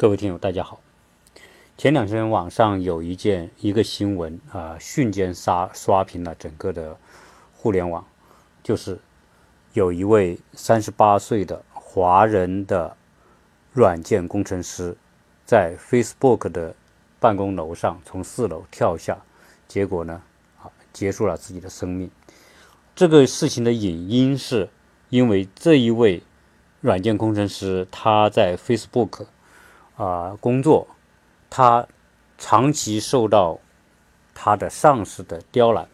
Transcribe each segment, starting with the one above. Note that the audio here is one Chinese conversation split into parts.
各位听友，大家好。前两天网上有一件一个新闻啊，瞬间刷刷屏了整个的互联网，就是有一位三十八岁的华人的软件工程师，在 Facebook 的办公楼上从四楼跳下，结果呢啊结束了自己的生命。这个事情的引因是因为这一位软件工程师他在 Facebook。啊，工作，他长期受到他的上司的刁难，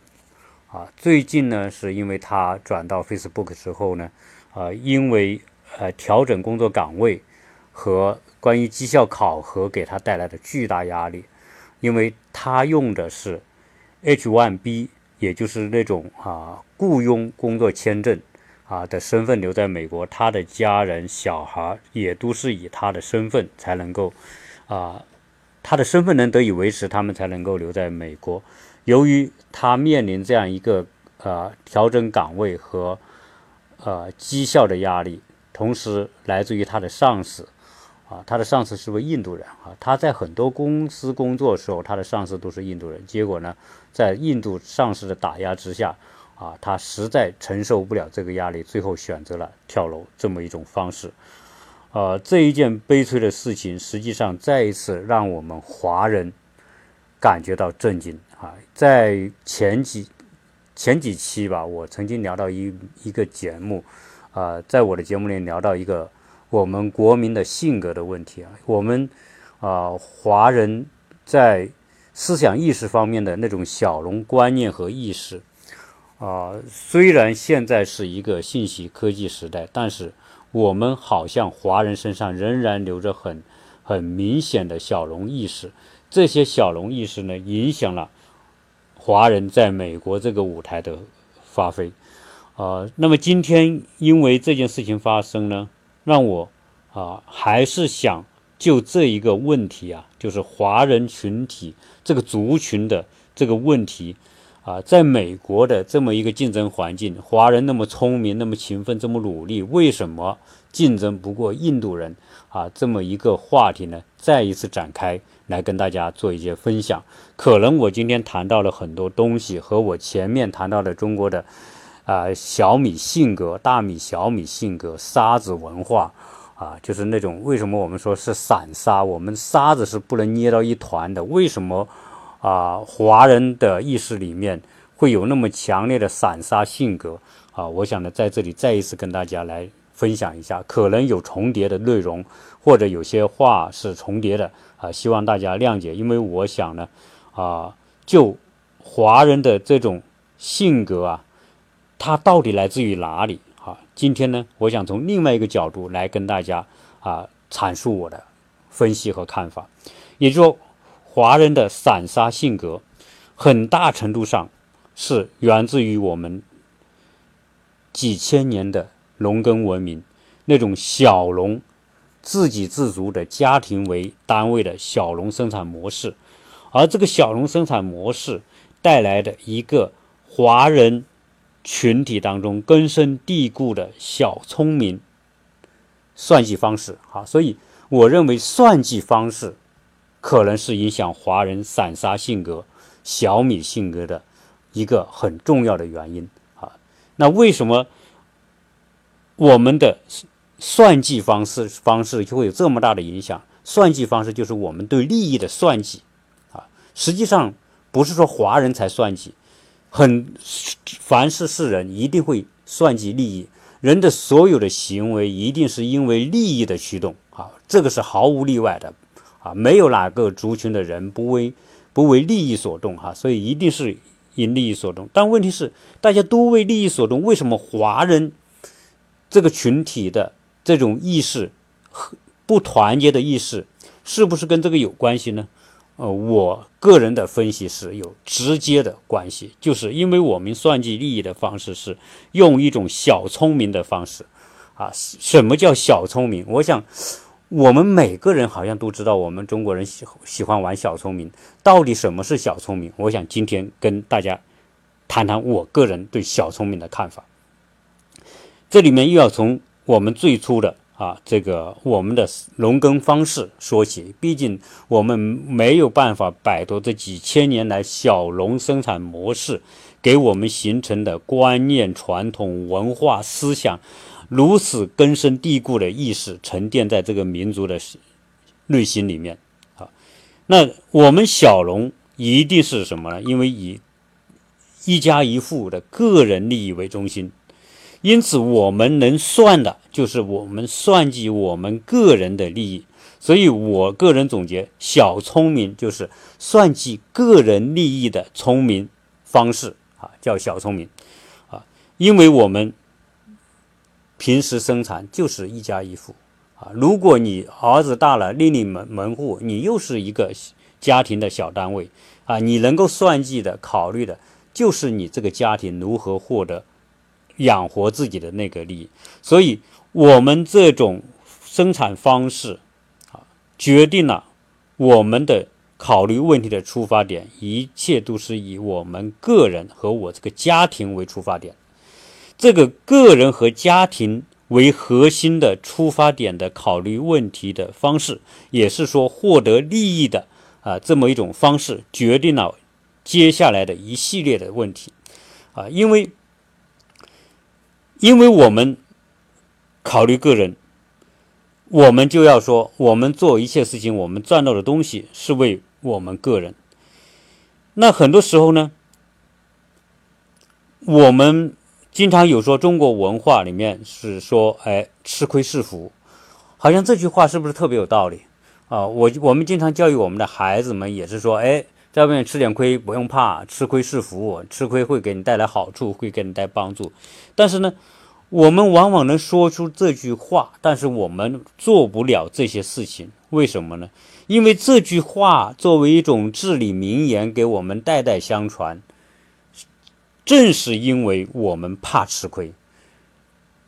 啊，最近呢，是因为他转到 Facebook 之后呢，啊，因为呃调整工作岗位和关于绩效考核给他带来的巨大压力，因为他用的是 H1B，也就是那种啊雇佣工作签证。啊的身份留在美国，他的家人、小孩也都是以他的身份才能够，啊，他的身份能得以维持，他们才能够留在美国。由于他面临这样一个呃调整岗位和呃绩效的压力，同时来自于他的上司，啊，他的上司是位印度人啊，他在很多公司工作的时候，他的上司都是印度人。结果呢，在印度上司的打压之下。啊，他实在承受不了这个压力，最后选择了跳楼这么一种方式。呃，这一件悲催的事情，实际上再一次让我们华人感觉到震惊啊！在前几前几期吧，我曾经聊到一一个节目，啊，在我的节目里聊到一个我们国民的性格的问题啊，我们啊华人在思想意识方面的那种小农观念和意识。啊，虽然现在是一个信息科技时代，但是我们好像华人身上仍然留着很很明显的小农意识。这些小农意识呢，影响了华人在美国这个舞台的发挥。啊，那么今天因为这件事情发生呢，让我啊还是想就这一个问题啊，就是华人群体这个族群的这个问题。啊，在美国的这么一个竞争环境，华人那么聪明、那么勤奋、这么努力，为什么竞争不过印度人？啊，这么一个话题呢，再一次展开来跟大家做一些分享。可能我今天谈到了很多东西，和我前面谈到的中国的啊小米性格、大米、小米性格、沙子文化啊，就是那种为什么我们说是散沙？我们沙子是不能捏到一团的，为什么？啊，华人的意识里面会有那么强烈的散沙性格啊！我想呢，在这里再一次跟大家来分享一下，可能有重叠的内容，或者有些话是重叠的啊，希望大家谅解。因为我想呢，啊，就华人的这种性格啊，它到底来自于哪里？啊，今天呢，我想从另外一个角度来跟大家啊阐述我的分析和看法，也就说。华人的散沙性格，很大程度上是源自于我们几千年的农耕文明，那种小农自给自足的家庭为单位的小农生产模式，而这个小农生产模式带来的一个华人群体当中根深蒂固的小聪明算计方式。好，所以我认为算计方式。可能是影响华人散沙性格、小米性格的一个很重要的原因啊。那为什么我们的算计方式方式就会有这么大的影响？算计方式就是我们对利益的算计啊。实际上不是说华人才算计，很凡是是人一定会算计利益。人的所有的行为一定是因为利益的驱动啊，这个是毫无例外的。啊，没有哪个族群的人不为不为利益所动哈，所以一定是因利益所动。但问题是，大家都为利益所动，为什么华人这个群体的这种意识和不团结的意识，是不是跟这个有关系呢？呃，我个人的分析是有直接的关系，就是因为我们算计利益的方式是用一种小聪明的方式啊。什么叫小聪明？我想。我们每个人好像都知道，我们中国人喜喜欢玩小聪明。到底什么是小聪明？我想今天跟大家谈谈我个人对小聪明的看法。这里面又要从我们最初的啊，这个我们的农耕方式说起，毕竟我们没有办法摆脱这几千年来小农生产模式给我们形成的观念、传统文化、思想如此根深蒂固的意识沉淀在这个民族的内心里面。啊，那我们小农一定是什么呢？因为以一家一户的个人利益为中心。因此，我们能算的就是我们算计我们个人的利益。所以我个人总结，小聪明就是算计个人利益的聪明方式啊，叫小聪明啊。因为我们平时生产就是一家一户啊。如果你儿子大了，另立门门户，你又是一个家庭的小单位啊。你能够算计的、考虑的，就是你这个家庭如何获得。养活自己的那个利益，所以我们这种生产方式啊，决定了我们的考虑问题的出发点，一切都是以我们个人和我这个家庭为出发点。这个个人和家庭为核心的出发点的考虑问题的方式，也是说获得利益的啊这么一种方式，决定了接下来的一系列的问题啊，因为。因为我们考虑个人，我们就要说，我们做一切事情，我们赚到的东西是为我们个人。那很多时候呢，我们经常有说中国文化里面是说，哎，吃亏是福，好像这句话是不是特别有道理啊？我我们经常教育我们的孩子们也是说，哎，在外面吃点亏不用怕，吃亏是福，吃亏会给你带来好处，会给你带帮助。但是呢，我们往往能说出这句话，但是我们做不了这些事情。为什么呢？因为这句话作为一种至理名言，给我们代代相传。正是因为我们怕吃亏，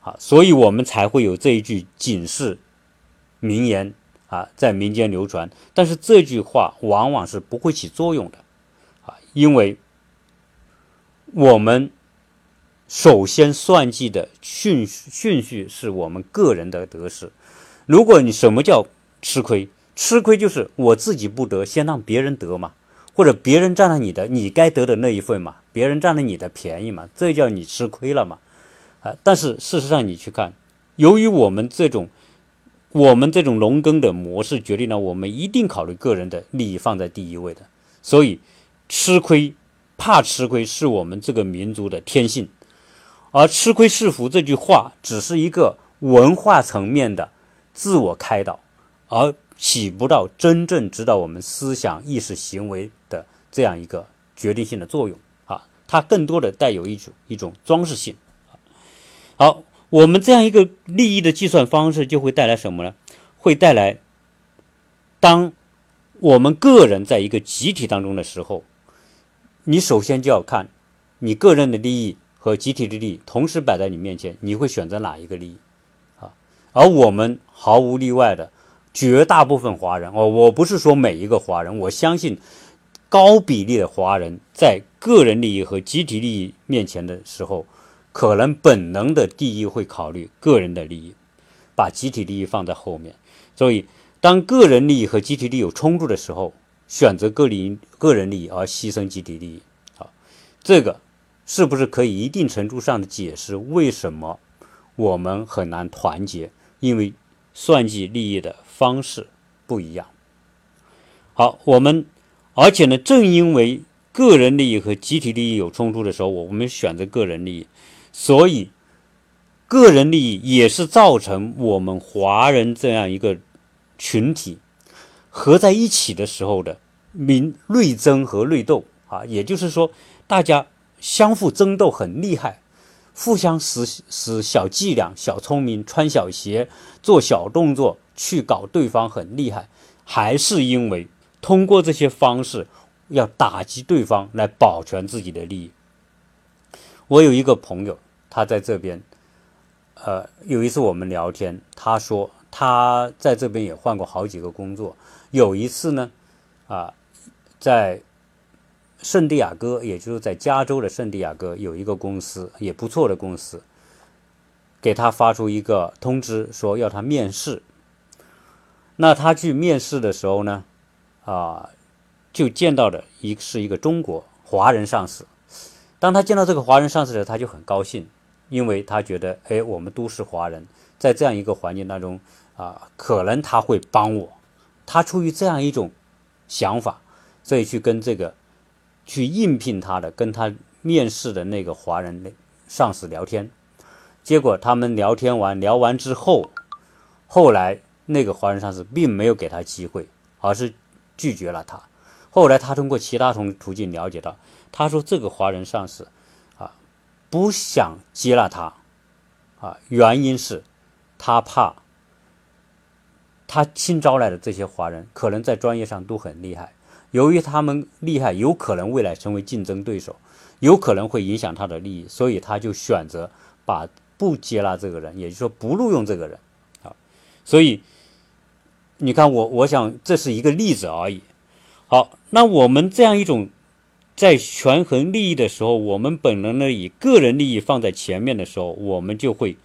啊，所以我们才会有这一句警示名言啊，在民间流传。但是这句话往往是不会起作用的，啊，因为我们。首先算计的顺顺序是我们个人的得失。如果你什么叫吃亏？吃亏就是我自己不得，先让别人得嘛，或者别人占了你的你该得的那一份嘛，别人占了你的便宜嘛，这叫你吃亏了嘛？啊！但是事实上你去看，由于我们这种我们这种农耕的模式决定了我们一定考虑个人的利益放在第一位的，所以吃亏怕吃亏是我们这个民族的天性。而“吃亏是福”这句话只是一个文化层面的自我开导，而起不到真正指导我们思想意识行为的这样一个决定性的作用啊！它更多的带有一种一种装饰性。好，我们这样一个利益的计算方式就会带来什么呢？会带来，当我们个人在一个集体当中的时候，你首先就要看你个人的利益。和集体的利益同时摆在你面前，你会选择哪一个利益？啊，而我们毫无例外的绝大部分华人，哦，我不是说每一个华人，我相信高比例的华人在个人利益和集体利益面前的时候，可能本能的第一会考虑个人的利益，把集体利益放在后面。所以，当个人利益和集体利益有冲突的时候，选择个人个人利益而牺牲集体利益，好，这个。是不是可以一定程度上的解释为什么我们很难团结？因为算计利益的方式不一样。好，我们而且呢，正因为个人利益和集体利益有冲突的时候，我们选择个人利益，所以个人利益也是造成我们华人这样一个群体合在一起的时候的民内争和内斗啊，也就是说，大家。相互争斗很厉害，互相使使小伎俩、小聪明、穿小鞋、做小动作去搞对方很厉害，还是因为通过这些方式要打击对方来保全自己的利益。我有一个朋友，他在这边，呃，有一次我们聊天，他说他在这边也换过好几个工作，有一次呢，啊，在。圣地亚哥，也就是在加州的圣地亚哥有一个公司，也不错的公司。给他发出一个通知，说要他面试。那他去面试的时候呢，啊，就见到的一是一个中国华人上司。当他见到这个华人上司的时候，他就很高兴，因为他觉得，哎，我们都是华人，在这样一个环境当中，啊，可能他会帮我。他出于这样一种想法，所以去跟这个去应聘他的、跟他面试的那个华人上司聊天。结果他们聊天完，聊完之后，后来那个华人上司并没有给他机会，而是拒绝了他。后来他通过其他从途径了解到。他说：“这个华人上司，啊，不想接纳他，啊，原因是，他怕他新招来的这些华人可能在专业上都很厉害，由于他们厉害，有可能未来成为竞争对手，有可能会影响他的利益，所以他就选择把不接纳这个人，也就是说不录用这个人，啊，所以你看我，我想这是一个例子而已。好，那我们这样一种。”在权衡利益的时候，我们本能的以个人利益放在前面的时候，我们就会，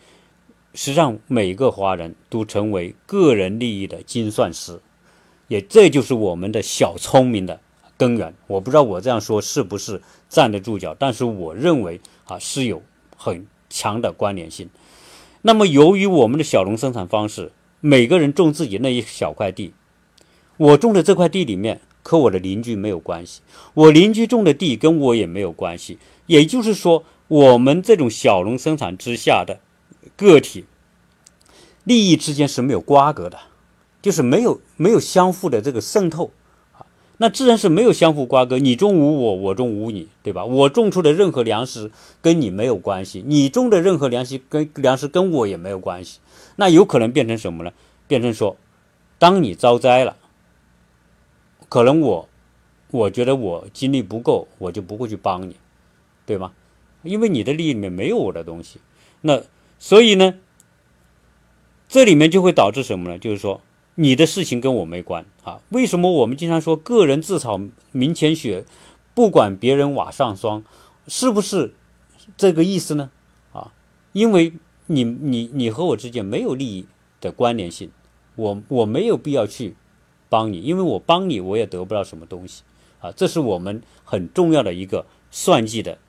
实际上每个华人都成为个人利益的精算师，也这就是我们的小聪明的根源。我不知道我这样说是不是站得住脚，但是我认为啊是有很强的关联性。那么由于我们的小农生产方式，每个人种自己那一小块地，我种的这块地里面。和我的邻居没有关系，我邻居种的地跟我也没有关系。也就是说，我们这种小农生产之下的个体利益之间是没有瓜葛的，就是没有没有相互的这个渗透。那自然是没有相互瓜葛，你种无我，我种无你，对吧？我种出的任何粮食跟你没有关系，你种的任何粮食跟粮食跟我也没有关系。那有可能变成什么呢？变成说，当你遭灾了。可能我，我觉得我精力不够，我就不会去帮你，对吗？因为你的利益里面没有我的东西，那所以呢，这里面就会导致什么呢？就是说你的事情跟我没关啊。为什么我们经常说个人自扫门前雪，不管别人瓦上霜，是不是这个意思呢？啊，因为你你你和我之间没有利益的关联性，我我没有必要去。帮你，因为我帮你，我也得不到什么东西，啊，这是我们很重要的一个算计的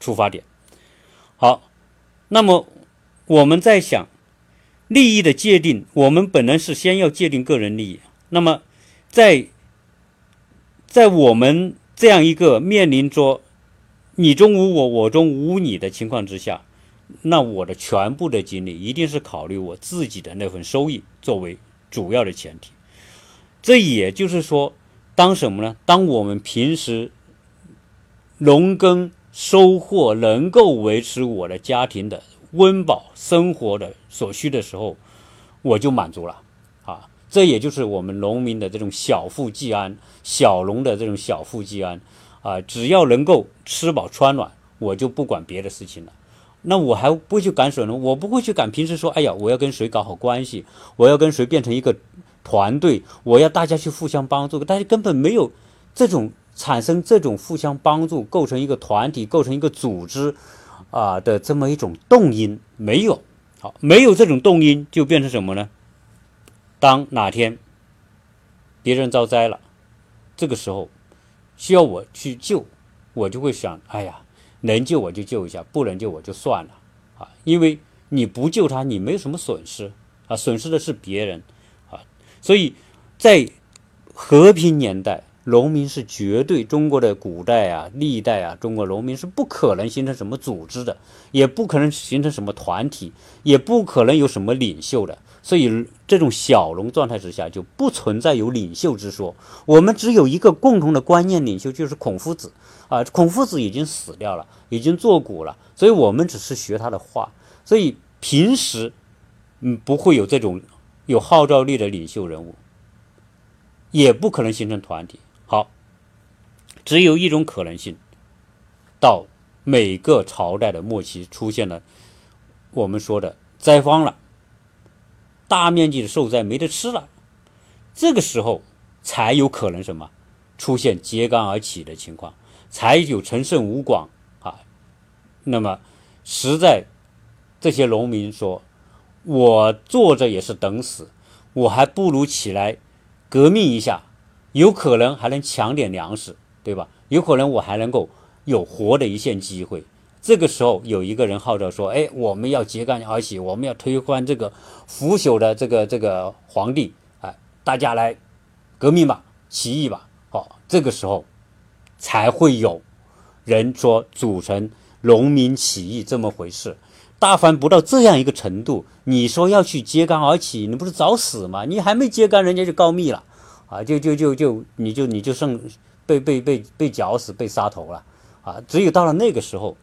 出发点。好，那么我们在想利益的界定，我们本来是先要界定个人利益。那么在在我们这样一个面临着你中无我，我中无你的情况之下，那我的全部的精力一定是考虑我自己的那份收益作为主要的前提。这也就是说，当什么呢？当我们平时农耕收获能够维持我的家庭的温饱生活的所需的时候，我就满足了啊！这也就是我们农民的这种小富即安，小农的这种小富即安啊！只要能够吃饱穿暖，我就不管别的事情了。那我还不会去赶水呢，我不会去赶。平时说，哎呀，我要跟谁搞好关系，我要跟谁变成一个。团队，我要大家去互相帮助，大家根本没有这种产生这种互相帮助，构成一个团体，构成一个组织啊的这么一种动因，没有。好，没有这种动因，就变成什么呢？当哪天别人遭灾了，这个时候需要我去救，我就会想，哎呀，能救我就救一下，不能救我就算了啊，因为你不救他，你没有什么损失啊，损失的是别人啊。所以，在和平年代，农民是绝对中国的古代啊、历代啊，中国农民是不可能形成什么组织的，也不可能形成什么团体，也不可能有什么领袖的。所以，这种小农状态之下，就不存在有领袖之说。我们只有一个共同的观念领袖，就是孔夫子啊。孔夫子已经死掉了，已经作古了，所以我们只是学他的话。所以平时，嗯，不会有这种。有号召力的领袖人物，也不可能形成团体。好，只有一种可能性：到每个朝代的末期出现了我们说的灾荒了，大面积的受灾没得吃了，这个时候才有可能什么出现揭竿而起的情况，才有陈胜吴广啊。那么实在。这些农民说：“我坐着也是等死，我还不如起来革命一下，有可能还能抢点粮食，对吧？有可能我还能够有活的一线机会。”这个时候，有一个人号召说：“哎，我们要揭竿而起，我们要推翻这个腐朽的这个这个皇帝，哎，大家来革命吧，起义吧。”好，这个时候才会有人说组成农民起义这么回事。大凡不到这样一个程度，你说要去揭竿而起，你不是找死吗？你还没揭竿，人家就告密了，啊，就就就就你就你就剩被被被被绞死、被杀头了，啊，只有到了那个时候。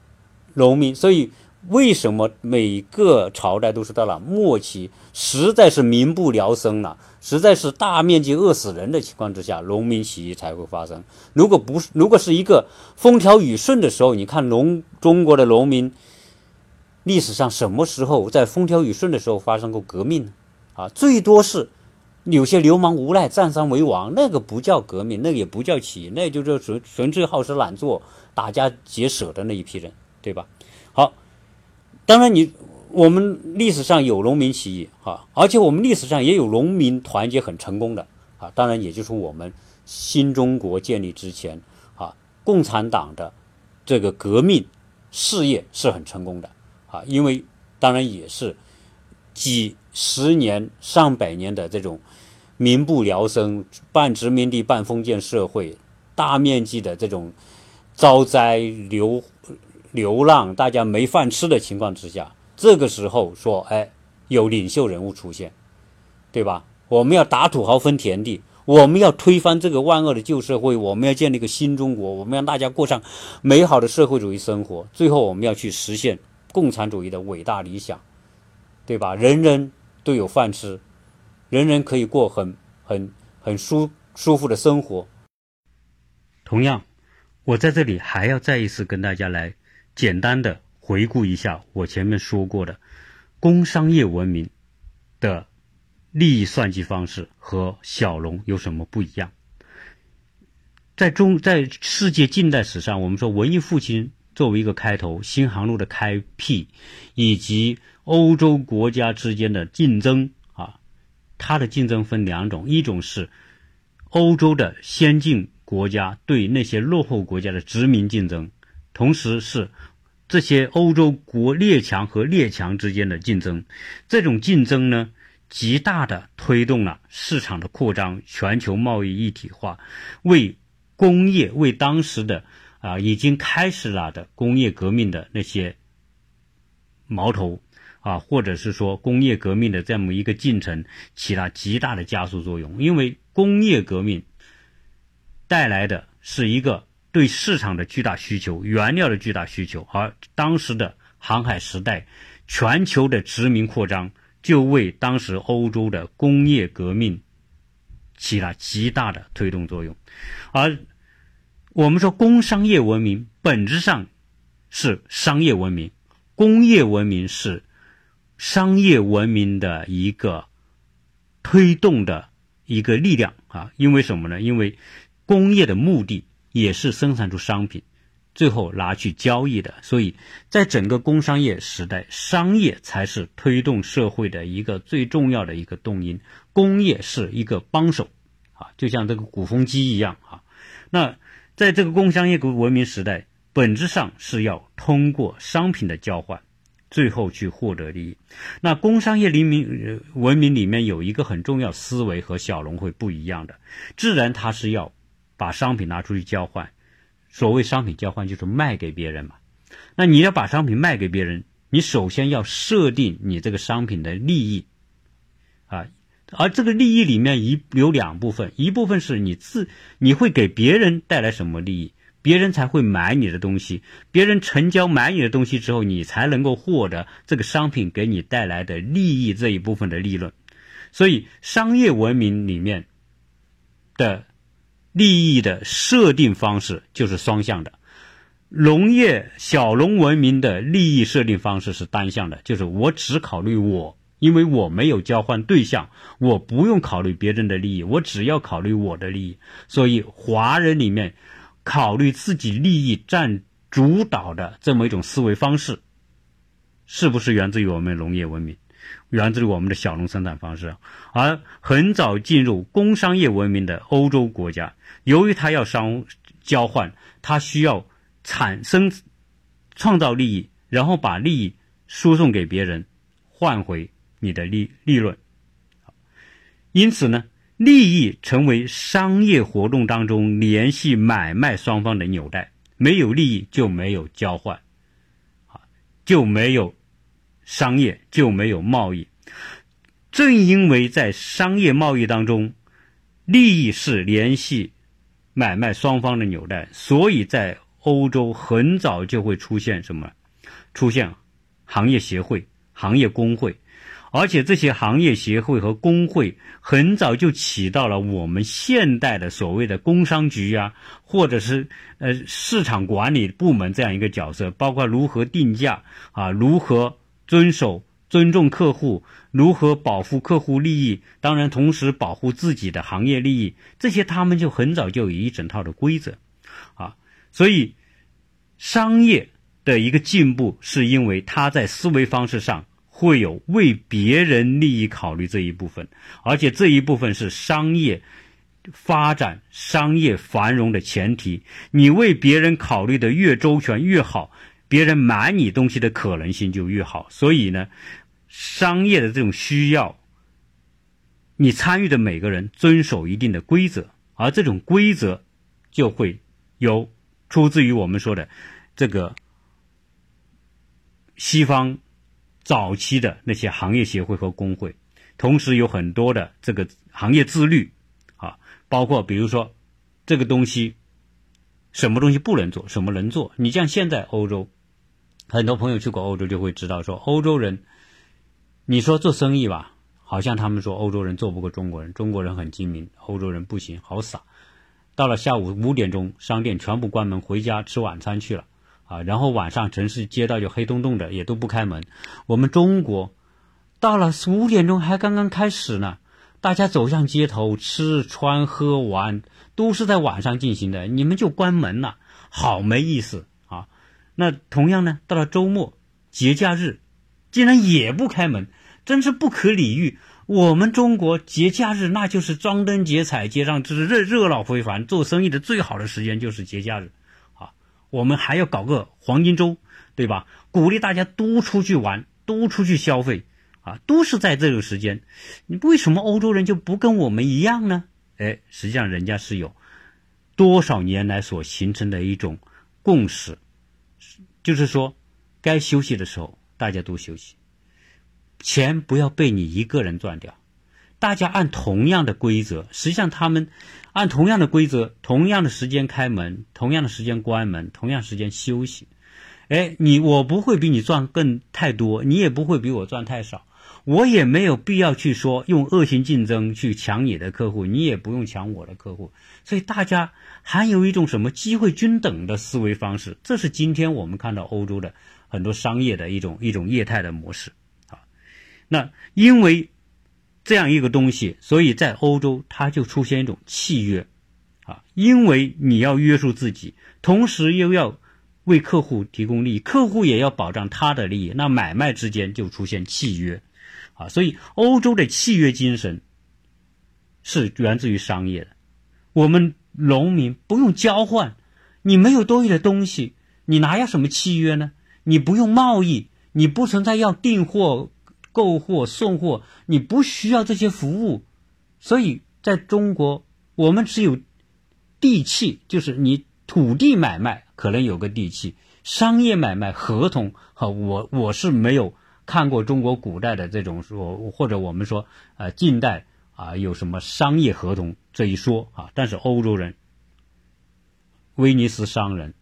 农民，所以为什么每个朝代都是到了末期，实在是民不聊生了，实在是大面积饿死人的情况之下，农民起义才会发生。如果不是，如果是一个风调雨顺的时候，你看农中国的农民历史上什么时候在风调雨顺的时候发生过革命呢？啊，最多是有些流氓无赖占山为王，那个不叫革命，那个也不叫起义，那就是纯纯粹好吃懒做、打家劫舍的那一批人。对吧？好，当然你我们历史上有农民起义哈，而且我们历史上也有农民团结很成功的啊。当然，也就是我们新中国建立之前啊，共产党的这个革命事业是很成功的啊。因为当然也是几十年、上百年的这种民不聊生、半殖民地半封建社会，大面积的这种遭灾流。流浪，大家没饭吃的情况之下，这个时候说，哎，有领袖人物出现，对吧？我们要打土豪分田地，我们要推翻这个万恶的旧社会，我们要建立一个新中国，我们让大家过上美好的社会主义生活。最后，我们要去实现共产主义的伟大理想，对吧？人人都有饭吃，人人可以过很很很舒舒服的生活。同样，我在这里还要再一次跟大家来。简单的回顾一下我前面说过的工商业文明的利益算计方式和小农有什么不一样？在中在世界近代史上，我们说文艺复兴作为一个开头，新航路的开辟，以及欧洲国家之间的竞争，它的竞争分两种，一种是欧洲的先进国家对那些落后国家的殖民竞争。同时是这些欧洲国列强和列强之间的竞争，这种竞争呢，极大的推动了市场的扩张，全球贸易一体化，为工业为当时的啊已经开始了的工业革命的那些矛头啊，或者是说工业革命的这么一个进程起了极大的加速作用，因为工业革命带来的是一个。对市场的巨大需求，原料的巨大需求，而当时的航海时代，全球的殖民扩张，就为当时欧洲的工业革命起了极大的推动作用。而我们说工商业文明本质上是商业文明，工业文明是商业文明的一个推动的一个力量啊！因为什么呢？因为工业的目的。也是生产出商品，最后拿去交易的。所以在整个工商业时代，商业才是推动社会的一个最重要的一个动因，工业是一个帮手，啊，就像这个鼓风机一样啊。那在这个工商业文明时代，本质上是要通过商品的交换，最后去获得利益。那工商业黎明文明里面有一个很重要思维和小农会不一样的，自然它是要。把商品拿出去交换，所谓商品交换就是卖给别人嘛。那你要把商品卖给别人，你首先要设定你这个商品的利益啊，而这个利益里面一有两部分，一部分是你自你会给别人带来什么利益，别人才会买你的东西，别人成交买你的东西之后，你才能够获得这个商品给你带来的利益这一部分的利润。所以商业文明里面的。利益的设定方式就是双向的，农业小农文明的利益设定方式是单向的，就是我只考虑我，因为我没有交换对象，我不用考虑别人的利益，我只要考虑我的利益。所以华人里面考虑自己利益占主导的这么一种思维方式，是不是源自于我们农业文明，源自于我们的小农生产方式？而很早进入工商业文明的欧洲国家，由于它要商交换，它需要产生创造利益，然后把利益输送给别人，换回你的利利润。因此呢，利益成为商业活动当中联系买卖双方的纽带。没有利益就没有交换，啊，就没有商业，就没有贸易。正因为在商业贸易当中，利益是联系买卖双方的纽带，所以在欧洲很早就会出现什么？出现行业协会、行业工会。而且这些行业协会和工会很早就起到了我们现代的所谓的工商局啊，或者是呃市场管理部门这样一个角色，包括如何定价啊，如何遵守尊重客户，如何保护客户利益，当然同时保护自己的行业利益，这些他们就很早就有一整套的规则啊，所以商业的一个进步是因为他在思维方式上。会有为别人利益考虑这一部分，而且这一部分是商业发展、商业繁荣的前提。你为别人考虑的越周全越好，别人买你东西的可能性就越好。所以呢，商业的这种需要，你参与的每个人遵守一定的规则，而这种规则就会有出自于我们说的这个西方。早期的那些行业协会和工会，同时有很多的这个行业自律，啊，包括比如说这个东西，什么东西不能做，什么能做。你像现在欧洲，很多朋友去过欧洲就会知道，说欧洲人，你说做生意吧，好像他们说欧洲人做不过中国人，中国人很精明，欧洲人不行，好傻。到了下午五点钟，商店全部关门，回家吃晚餐去了。啊，然后晚上城市街道就黑洞洞的，也都不开门。我们中国到了五点钟还刚刚开始呢，大家走向街头吃穿喝玩都是在晚上进行的，你们就关门了，好没意思啊！那同样呢，到了周末节假日，竟然也不开门，真是不可理喻。我们中国节假日那就是张灯结彩，街上就是热热闹非凡，做生意的最好的时间就是节假日。我们还要搞个黄金周，对吧？鼓励大家都出去玩，都出去消费，啊，都是在这个时间。你为什么欧洲人就不跟我们一样呢？哎，实际上人家是有多少年来所形成的一种共识，就是说，该休息的时候大家都休息，钱不要被你一个人赚掉。大家按同样的规则，实际上他们按同样的规则，同样的时间开门，同样的时间关门，同样时间休息。哎，你我不会比你赚更太多，你也不会比我赚太少，我也没有必要去说用恶性竞争去抢你的客户，你也不用抢我的客户。所以大家还有一种什么机会均等的思维方式，这是今天我们看到欧洲的很多商业的一种一种业态的模式啊。那因为。这样一个东西，所以在欧洲它就出现一种契约，啊，因为你要约束自己，同时又要为客户提供利益，客户也要保障他的利益，那买卖之间就出现契约，啊，所以欧洲的契约精神是源自于商业的。我们农民不用交换，你没有多余的东西，你哪有什么契约呢？你不用贸易，你不存在要订货。购货送货，你不需要这些服务，所以在中国，我们只有地契，就是你土地买卖可能有个地契，商业买卖合同，哈，我我是没有看过中国古代的这种说，或者我们说呃近代啊有什么商业合同这一说啊，但是欧洲人、威尼斯商人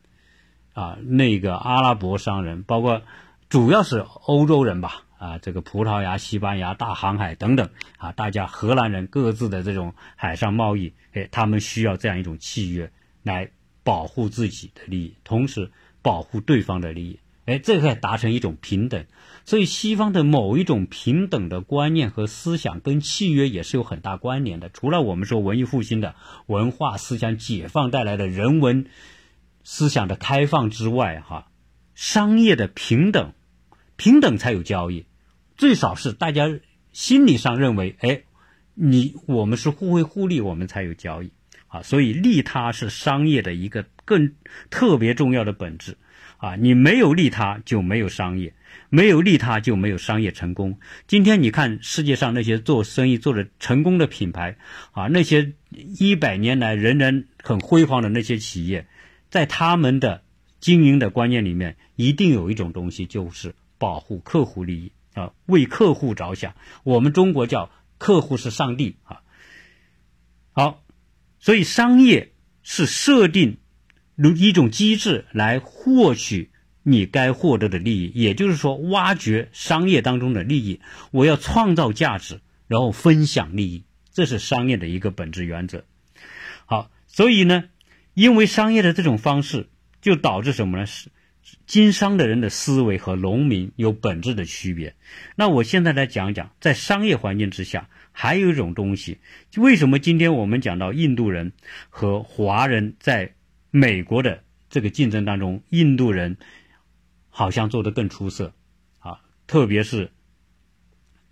啊，那个阿拉伯商人，包括主要是欧洲人吧。啊，这个葡萄牙、西班牙、大航海等等啊，大家荷兰人各自的这种海上贸易，哎，他们需要这样一种契约来保护自己的利益，同时保护对方的利益，哎，这个达成一种平等。所以，西方的某一种平等的观念和思想跟契约也是有很大关联的。除了我们说文艺复兴的文化思想解放带来的人文思想的开放之外，哈，商业的平等。平等才有交易，最少是大家心理上认为，哎，你我们是互惠互利，我们才有交易啊。所以利他是商业的一个更特别重要的本质啊。你没有利他，就没有商业。没有利他就没有商业成功。今天你看世界上那些做生意做的成功的品牌啊，那些一百年来仍然很辉煌的那些企业，在他们的经营的观念里面，一定有一种东西，就是保护客户利益啊，为客户着想。我们中国叫客户是上帝啊。好，所以商业是设定一种机制来获取。你该获得的利益，也就是说，挖掘商业当中的利益，我要创造价值，然后分享利益，这是商业的一个本质原则。好，所以呢，因为商业的这种方式，就导致什么呢？是经商的人的思维和农民有本质的区别。那我现在来讲讲，在商业环境之下，还有一种东西，为什么今天我们讲到印度人和华人在美国的这个竞争当中，印度人。好像做得更出色，啊，特别是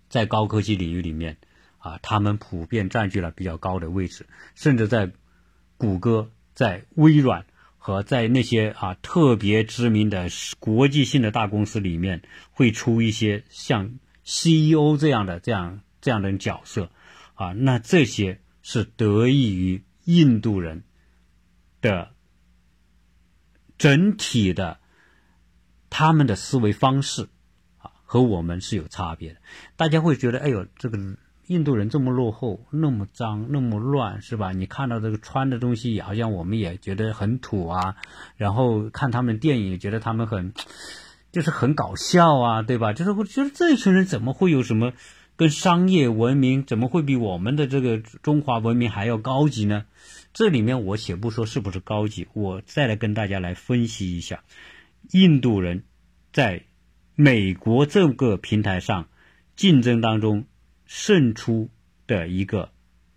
在高科技领域里面，啊，他们普遍占据了比较高的位置，甚至在谷歌、在微软和在那些啊特别知名的国际性的大公司里面，会出一些像 CEO 这样的这样这样的角色，啊，那这些是得益于印度人的整体的。他们的思维方式啊，和我们是有差别的。大家会觉得，哎呦，这个印度人这么落后，那么脏，那么乱，是吧？你看到这个穿的东西，好像我们也觉得很土啊。然后看他们电影，也觉得他们很，就是很搞笑啊，对吧？就是我觉得这群人怎么会有什么跟商业文明，怎么会比我们的这个中华文明还要高级呢？这里面我且不说是不是高级，我再来跟大家来分析一下。印度人在美国这个平台上竞争当中胜出的一个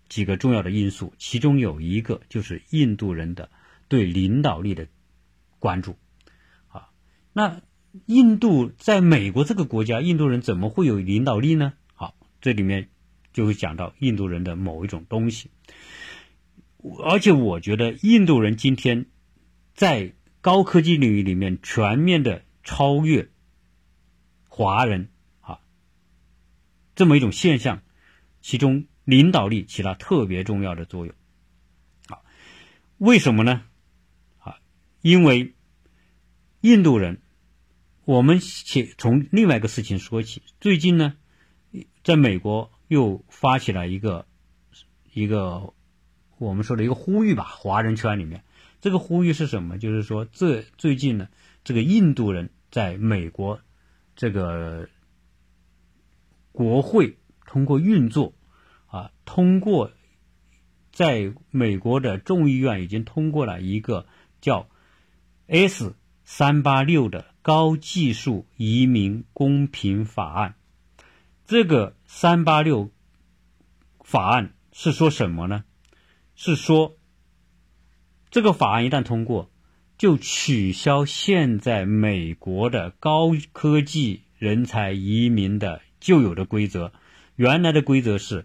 几个重要的因素，其中有一个就是印度人的对领导力的关注。啊，那印度在美国这个国家，印度人怎么会有领导力呢？好，这里面就会讲到印度人的某一种东西，而且我觉得印度人今天在。高科技领域里面全面的超越华人，这么一种现象，其中领导力起了特别重要的作用。啊，为什么呢？啊，因为印度人，我们且从另外一个事情说起。最近呢，在美国又发起了一个一个我们说的一个呼吁吧，华人圈里面。这个呼吁是什么？就是说，这最近呢，这个印度人在美国这个国会通过运作啊，通过在美国的众议院已经通过了一个叫 S 三八六的高技术移民公平法案。这个三八六法案是说什么呢？是说。这个法案一旦通过，就取消现在美国的高科技人才移民的旧有的规则。原来的规则是，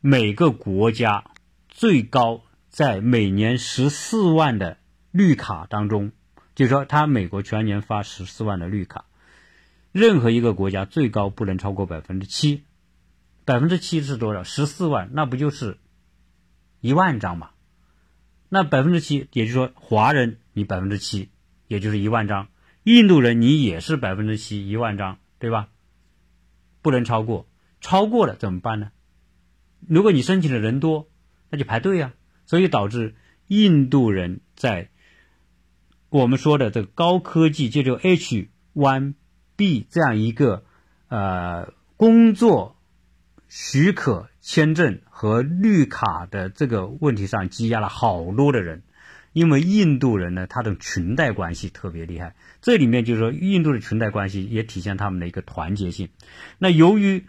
每个国家最高在每年十四万的绿卡当中，就是说，他美国全年发十四万的绿卡，任何一个国家最高不能超过百分之七。百分之七是多少？十四万，那不就是一万张吗？那百分之七，也就是说，华人你百分之七，也就是一万张；印度人你也是百分之七，一万张，对吧？不能超过，超过了怎么办呢？如果你申请的人多，那就排队呀。所以导致印度人在我们说的这个高科技，就叫 H1B 这样一个呃工作许可。签证和绿卡的这个问题上积压了好多的人，因为印度人呢，他的裙带关系特别厉害。这里面就是说，印度的裙带关系也体现他们的一个团结性。那由于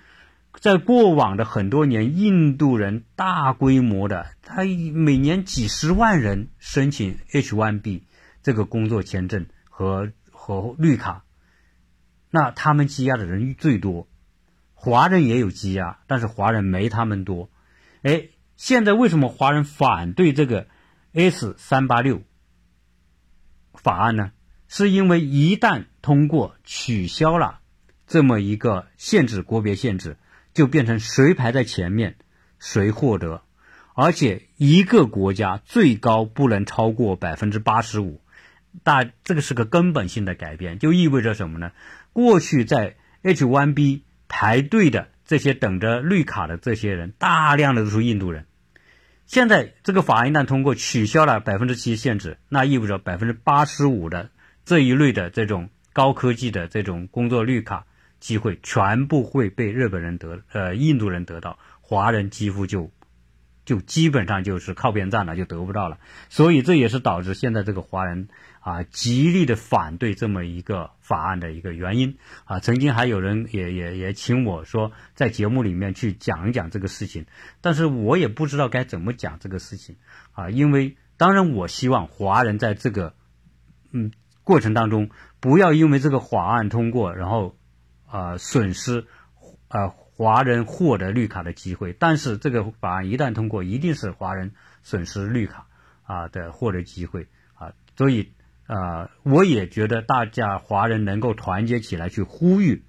在过往的很多年，印度人大规模的，他每年几十万人申请 H1B 这个工作签证和和绿卡，那他们积压的人最多，华人也有积压，但是华人没他们多。哎，现在为什么华人反对这个 S 三八六法案呢？是因为一旦通过取消了这么一个限制，国别限制，就变成谁排在前面，谁获得，而且一个国家最高不能超过百分之八十五，大这个是个根本性的改变，就意味着什么呢？过去在 H1B 排队的这些等着绿卡的这些人，大量的都是印度人，现在这个法案一旦通过，取消了百分之七限制，那意味着百分之八十五的。这一类的这种高科技的这种工作绿卡机会，全部会被日本人得呃印度人得到，华人几乎就就基本上就是靠边站了，就得不到了。所以这也是导致现在这个华人啊极力的反对这么一个法案的一个原因啊。曾经还有人也也也请我说在节目里面去讲一讲这个事情，但是我也不知道该怎么讲这个事情啊，因为当然我希望华人在这个嗯。过程当中，不要因为这个法案通过，然后，啊，损失，啊，华人获得绿卡的机会。但是这个法案一旦通过，一定是华人损失绿卡啊的获得机会啊。所以啊，我也觉得大家华人能够团结起来去呼吁，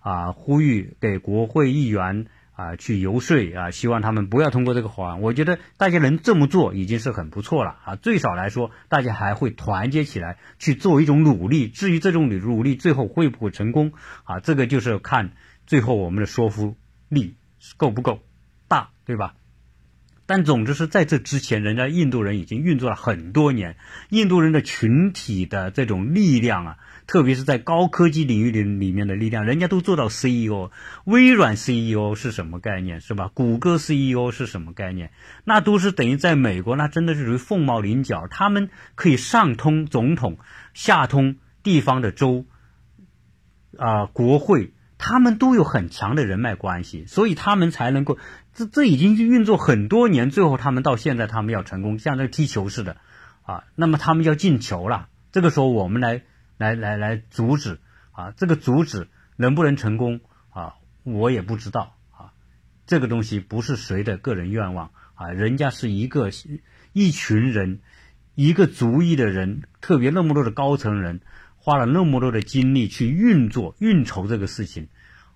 啊，呼吁给国会议员。啊，去游说啊，希望他们不要通过这个法案。我觉得大家能这么做已经是很不错了啊。最少来说，大家还会团结起来去做一种努力。至于这种努努力最后会不会成功啊，这个就是看最后我们的说服力够不够大，对吧？但总之是在这之前，人家印度人已经运作了很多年，印度人的群体的这种力量啊，特别是在高科技领域里里面的力量，人家都做到 CEO。微软 CEO 是什么概念，是吧？谷歌 CEO 是什么概念？那都是等于在美国，那真的是属于凤毛麟角。他们可以上通总统，下通地方的州，啊，国会。他们都有很强的人脉关系，所以他们才能够，这这已经运作很多年，最后他们到现在他们要成功，像那个踢球似的，啊，那么他们要进球了，这个时候我们来来来来阻止，啊，这个阻止能不能成功啊，我也不知道啊，这个东西不是谁的个人愿望啊，人家是一个一群人，一个族裔的人，特别那么多的高层人。花了那么多的精力去运作、运筹这个事情，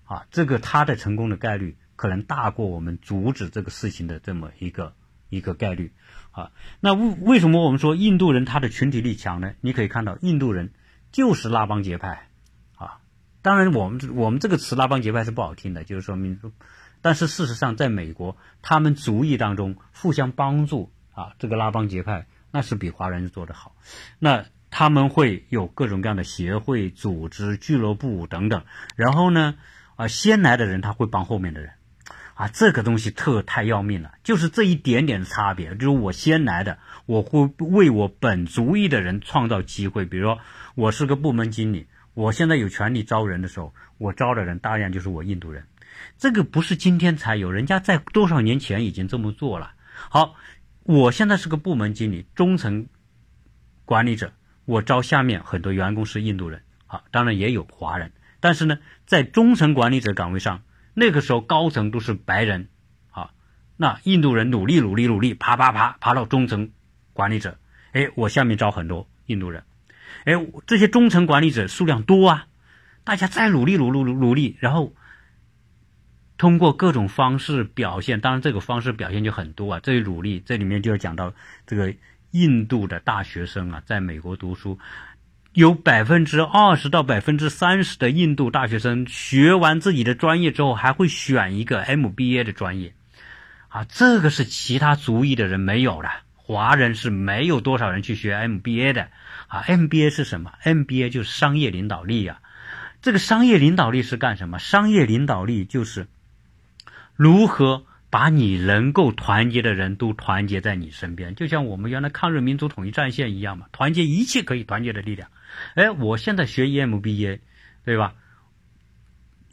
啊，这个他的成功的概率可能大过我们阻止这个事情的这么一个一个概率，啊，那为为什么我们说印度人他的群体力强呢？你可以看到，印度人就是拉帮结派，啊，当然我们我们这个词拉帮结派是不好听的，就是说民族，但是事实上，在美国，他们族裔当中互相帮助，啊，这个拉帮结派那是比华人做的好，那。他们会有各种各样的协会、组织、俱乐部等等，然后呢，啊，先来的人他会帮后面的人，啊，这个东西特太要命了，就是这一点点的差别，就是我先来的，我会为我本族裔的人创造机会，比如说我是个部门经理，我现在有权利招人的时候，我招的人大量就是我印度人，这个不是今天才有，人家在多少年前已经这么做了。好，我现在是个部门经理，中层管理者。我招下面很多员工是印度人，啊，当然也有华人，但是呢，在中层管理者岗位上，那个时候高层都是白人，啊，那印度人努力努力努力，爬爬爬爬到中层管理者，哎，我下面招很多印度人，哎，这些中层管理者数量多啊，大家再努力努力努努力，然后通过各种方式表现，当然这个方式表现就很多啊，这一努力这里面就要讲到这个。印度的大学生啊，在美国读书，有百分之二十到百分之三十的印度大学生学完自己的专业之后，还会选一个 MBA 的专业，啊，这个是其他族裔的人没有的，华人是没有多少人去学 MBA 的，啊，MBA 是什么？MBA 就是商业领导力呀，这个商业领导力是干什么？商业领导力就是如何。把你能够团结的人都团结在你身边，就像我们原来抗日民族统一战线一样嘛，团结一切可以团结的力量。哎，我现在学 EMBA，对吧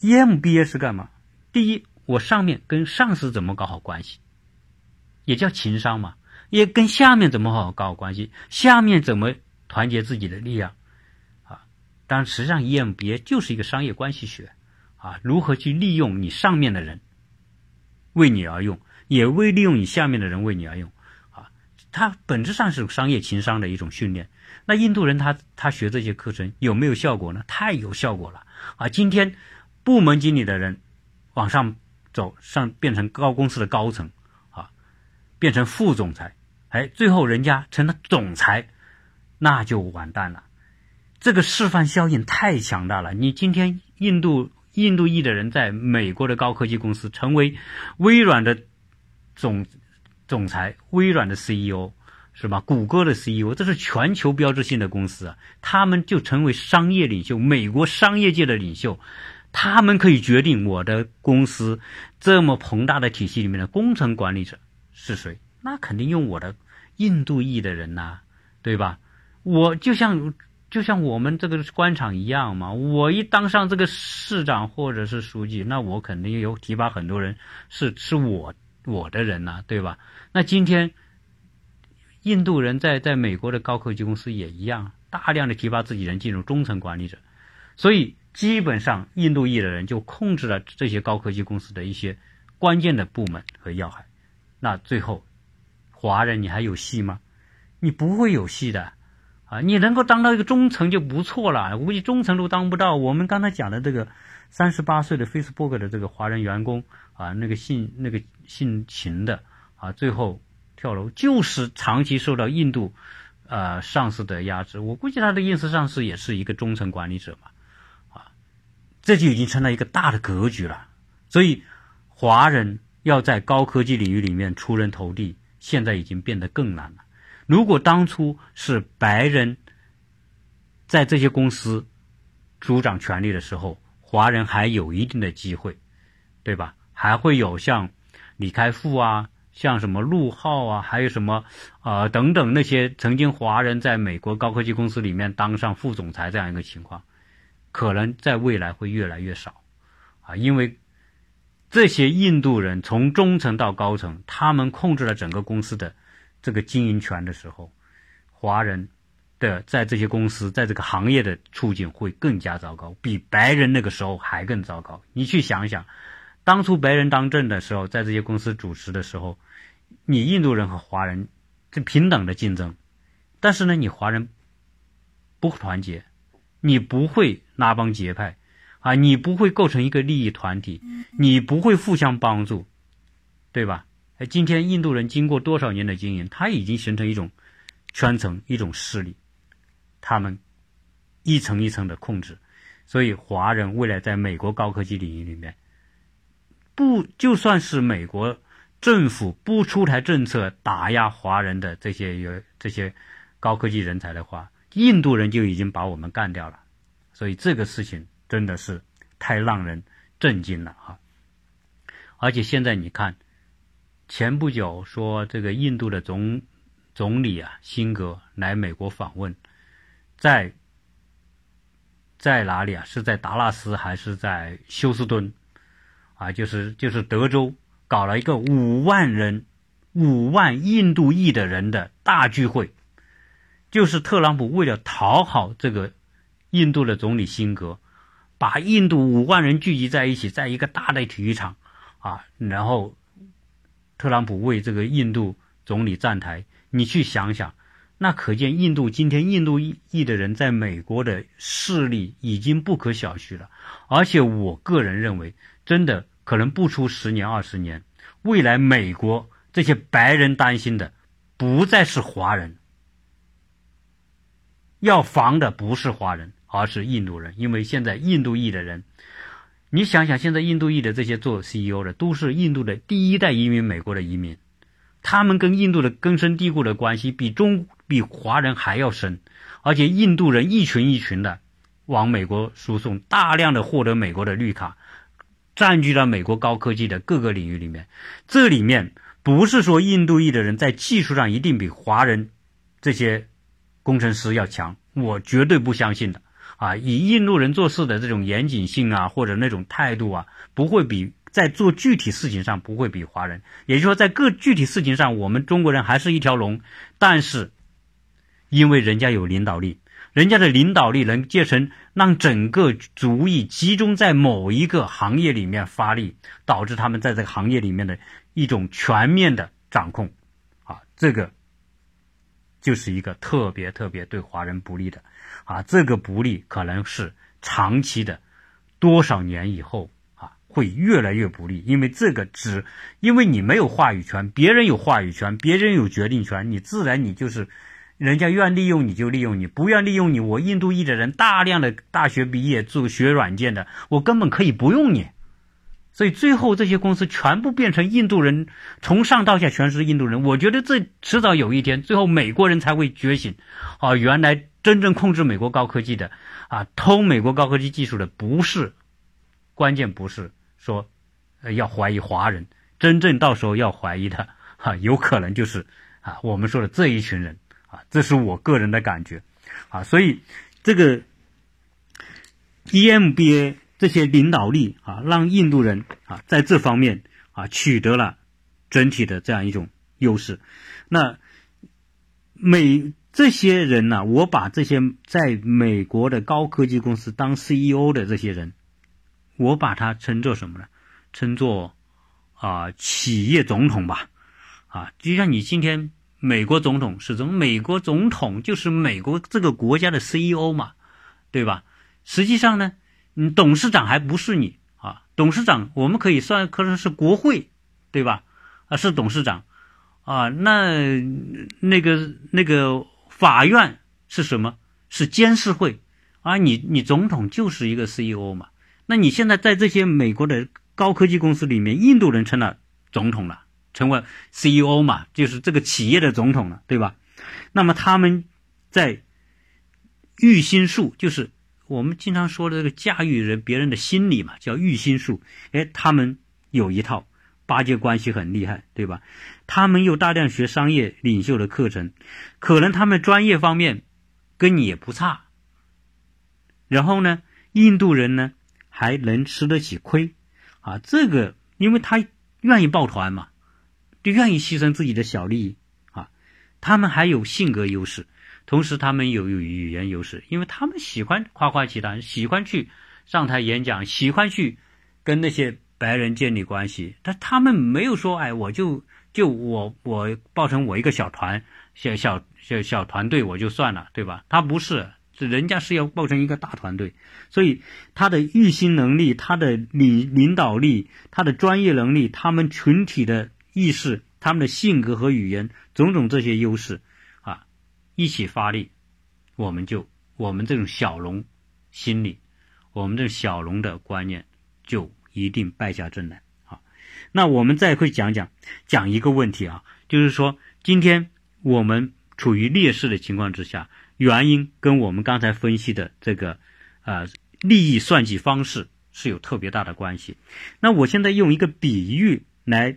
？EMBA 是干嘛？第一，我上面跟上司怎么搞好关系，也叫情商嘛。也跟下面怎么好好搞好关系，下面怎么团结自己的力量啊？但实际上 EMBA 就是一个商业关系学，啊，如何去利用你上面的人为你而用，也为利用你下面的人为你而用，啊，它本质上是商业情商的一种训练。那印度人他他学这些课程有没有效果呢？太有效果了啊！今天部门经理的人往上走上变成高公司的高层啊，变成副总裁，哎，最后人家成了总裁，那就完蛋了。这个示范效应太强大了。你今天印度印度裔的人在美国的高科技公司成为微软的总总裁，微软的 CEO。是吧？谷歌的 CEO，这是全球标志性的公司啊，他们就成为商业领袖，美国商业界的领袖，他们可以决定我的公司这么庞大的体系里面的工程管理者是谁，那肯定用我的印度裔的人呐，对吧？我就像就像我们这个官场一样嘛，我一当上这个市长或者是书记，那我肯定有提拔很多人，是是我我的人呐，对吧？那今天。印度人在在美国的高科技公司也一样，大量的提拔自己人进入中层管理者，所以基本上印度裔的人就控制了这些高科技公司的一些关键的部门和要害。那最后，华人你还有戏吗？你不会有戏的啊！你能够当到一个中层就不错了，我估计中层都当不到。我们刚才讲的这个三十八岁的 Facebook 的这个华人员工啊，那个姓那个姓秦的啊，最后。跳楼就是长期受到印度，呃上司的压制。我估计他的印司上司也是一个中层管理者嘛，啊，这就已经成了一个大的格局了。所以，华人要在高科技领域里面出人头地，现在已经变得更难了。如果当初是白人在这些公司主掌权力的时候，华人还有一定的机会，对吧？还会有像李开复啊。像什么陆浩啊，还有什么，呃等等那些曾经华人在美国高科技公司里面当上副总裁这样一个情况，可能在未来会越来越少，啊，因为这些印度人从中层到高层，他们控制了整个公司的这个经营权的时候，华人的在这些公司在这个行业的处境会更加糟糕，比白人那个时候还更糟糕。你去想想。当初白人当政的时候，在这些公司主持的时候，你印度人和华人是平等的竞争，但是呢，你华人不团结，你不会拉帮结派，啊，你不会构成一个利益团体，你不会互相帮助，对吧？哎，今天印度人经过多少年的经营，他已经形成一种圈层、一种势力，他们一层一层的控制，所以华人未来在美国高科技领域里面。不，就算是美国政府不出台政策打压华人的这些有这些高科技人才的话，印度人就已经把我们干掉了。所以这个事情真的是太让人震惊了啊！而且现在你看，前不久说这个印度的总总理啊辛格来美国访问，在在哪里啊？是在达拉斯还是在休斯敦？啊，就是就是德州搞了一个五万人、五万印度裔的人的大聚会，就是特朗普为了讨好这个印度的总理辛格，把印度五万人聚集在一起，在一个大的体育场啊，然后特朗普为这个印度总理站台。你去想想，那可见印度今天印度裔的人在美国的势力已经不可小觑了。而且我个人认为，真的。可能不出十年二十年，未来美国这些白人担心的不再是华人，要防的不是华人，而是印度人。因为现在印度裔的人，你想想，现在印度裔的这些做 CEO 的都是印度的第一代移民美国的移民，他们跟印度的根深蒂固的关系比中比华人还要深，而且印度人一群一群的往美国输送，大量的获得美国的绿卡。占据了美国高科技的各个领域里面，这里面不是说印度裔的人在技术上一定比华人这些工程师要强，我绝对不相信的啊！以印度人做事的这种严谨性啊，或者那种态度啊，不会比在做具体事情上不会比华人。也就是说，在各具体事情上，我们中国人还是一条龙，但是因为人家有领导力，人家的领导力能建成，让整个族裔集中在某一个行业里面发力，导致他们在这个行业里面的一种全面的掌控，啊，这个就是一个特别特别对华人不利的，啊，这个不利可能是长期的，多少年以后啊会越来越不利，因为这个只因为你没有话语权，别人有话语权，别人有决定权，你自然你就是。人家愿利用你就利用你，不愿利用你，我印度裔的人大量的大学毕业做学软件的，我根本可以不用你。所以最后这些公司全部变成印度人，从上到下全是印度人。我觉得这迟早有一天，最后美国人才会觉醒。啊，原来真正控制美国高科技的，啊，偷美国高科技技术的不是，关键不是说要怀疑华人，真正到时候要怀疑的，哈，有可能就是啊我们说的这一群人。啊，这是我个人的感觉，啊，所以这个 EMBA 这些领导力啊，让印度人啊在这方面啊取得了整体的这样一种优势。那美这些人呢，我把这些在美国的高科技公司当 CEO 的这些人，我把它称作什么呢？称作啊企业总统吧，啊，就像你今天。美国总统是从美国总统就是美国这个国家的 CEO 嘛，对吧？实际上呢，你，董事长还不是你啊，董事长我们可以算可能是国会，对吧？啊，是董事长啊，那那个那个法院是什么？是监事会啊，你你总统就是一个 CEO 嘛？那你现在在这些美国的高科技公司里面，印度人成了总统了。成为 CEO 嘛，就是这个企业的总统了，对吧？那么他们在育心术，就是我们经常说的这个驾驭人别人的心理嘛，叫育心术。哎，他们有一套八结关系很厉害，对吧？他们又大量学商业领袖的课程，可能他们专业方面跟你也不差。然后呢，印度人呢还能吃得起亏啊，这个因为他愿意抱团嘛。就愿意牺牲自己的小利益啊，他们还有性格优势，同时他们有有语言优势，因为他们喜欢夸夸其谈，喜欢去上台演讲，喜欢去跟那些白人建立关系。但他们没有说，哎，我就就我我抱成我一个小团小小小小团队我就算了，对吧？他不是，人家是要抱成一个大团队，所以他的育心能力、他的领领导力、他的专业能力、他们群体的。意识，他们的性格和语言，种种这些优势，啊，一起发力，我们就我们这种小龙心理，我们这种小龙的观念，就一定败下阵来。那我们再会讲讲讲一个问题啊，就是说今天我们处于劣势的情况之下，原因跟我们刚才分析的这个啊利益算计方式是有特别大的关系。那我现在用一个比喻来。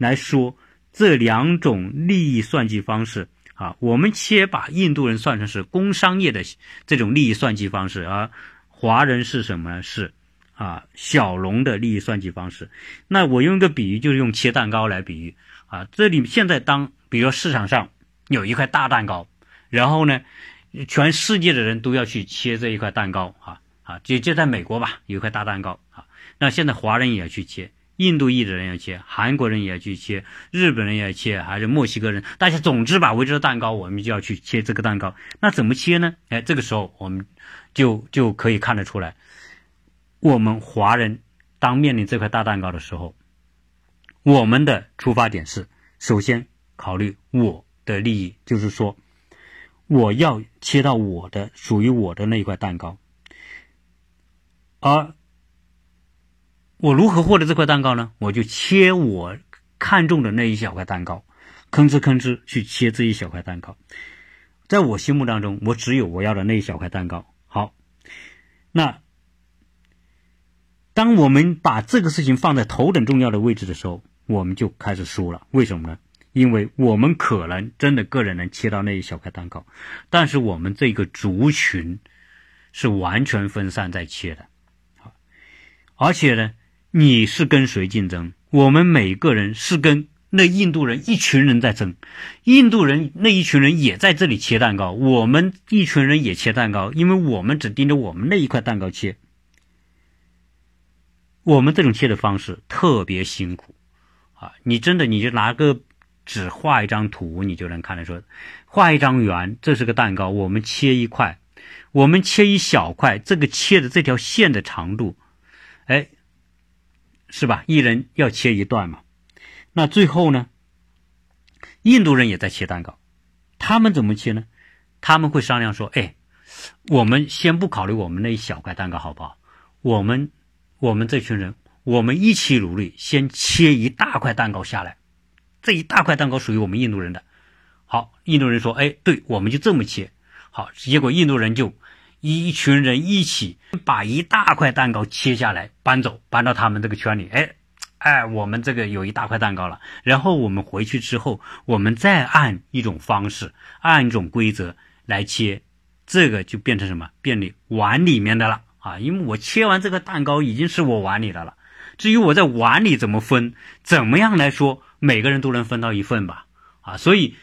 来说这两种利益算计方式啊，我们且把印度人算成是工商业的这种利益算计方式，而华人是什么呢？是啊小龙的利益算计方式。那我用一个比喻，就是用切蛋糕来比喻啊。这里现在当比如说市场上有一块大蛋糕，然后呢，全世界的人都要去切这一块蛋糕啊啊，就就在美国吧，有一块大蛋糕啊，那现在华人也要去切。印度裔的人要切，韩国人也要去切，日本人也要切，还是墨西哥人？大家总之吧，围着蛋糕，我们就要去切这个蛋糕。那怎么切呢？哎，这个时候我们就就可以看得出来，我们华人当面临这块大蛋糕的时候，我们的出发点是首先考虑我的利益，就是说我要切到我的属于我的那一块蛋糕，而。我如何获得这块蛋糕呢？我就切我看中的那一小块蛋糕，吭哧吭哧去切这一小块蛋糕。在我心目当中，我只有我要的那一小块蛋糕。好，那当我们把这个事情放在头等重要的位置的时候，我们就开始输了。为什么呢？因为我们可能真的个人能切到那一小块蛋糕，但是我们这个族群是完全分散在切的，而且呢。你是跟谁竞争？我们每个人是跟那印度人一群人在争，印度人那一群人也在这里切蛋糕，我们一群人也切蛋糕，因为我们只盯着我们那一块蛋糕切。我们这种切的方式特别辛苦啊！你真的你就拿个纸画一张图，你就能看得出，画一张圆，这是个蛋糕，我们切一块，我们切一小块，这个切的这条线的长度，哎，是吧？一人要切一段嘛。那最后呢？印度人也在切蛋糕，他们怎么切呢？他们会商量说：“哎，我们先不考虑我们那一小块蛋糕好不好？我们。”我们这群人，我们一起努力，先切一大块蛋糕下来。这一大块蛋糕属于我们印度人的。好，印度人说：“哎，对，我们就这么切。”好，结果印度人就一群人一起把一大块蛋糕切下来，搬走，搬到他们这个圈里。哎，哎，我们这个有一大块蛋糕了。然后我们回去之后，我们再按一种方式，按一种规则来切，这个就变成什么？变成碗里面的了。啊，因为我切完这个蛋糕已经是我碗里的了，至于我在碗里怎么分，怎么样来说，每个人都能分到一份吧？啊，所以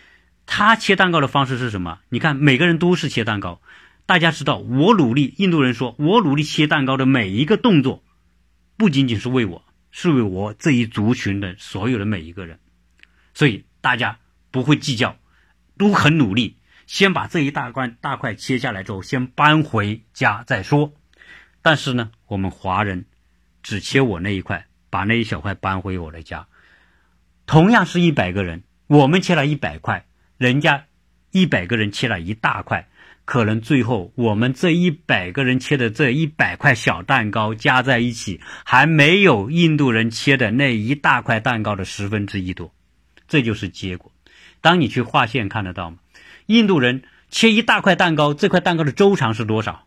他切蛋糕的方式是什么？你看，每个人都是切蛋糕，大家知道，我努力，印度人说我努力切蛋糕的每一个动作，不仅仅是为我，是为我这一族群的所有的每一个人，所以大家不会计较，都很努力，先把这一大块大块切下来之后，先搬回家再说。但是呢，我们华人只切我那一块，把那一小块搬回我的家。同样是一百个人，我们切了一百块，人家一百个人切了一大块，可能最后我们这一百个人切的这一百块小蛋糕加在一起，还没有印度人切的那一大块蛋糕的十分之一多。这就是结果。当你去画线看得到吗？印度人切一大块蛋糕，这块蛋糕的周长是多少？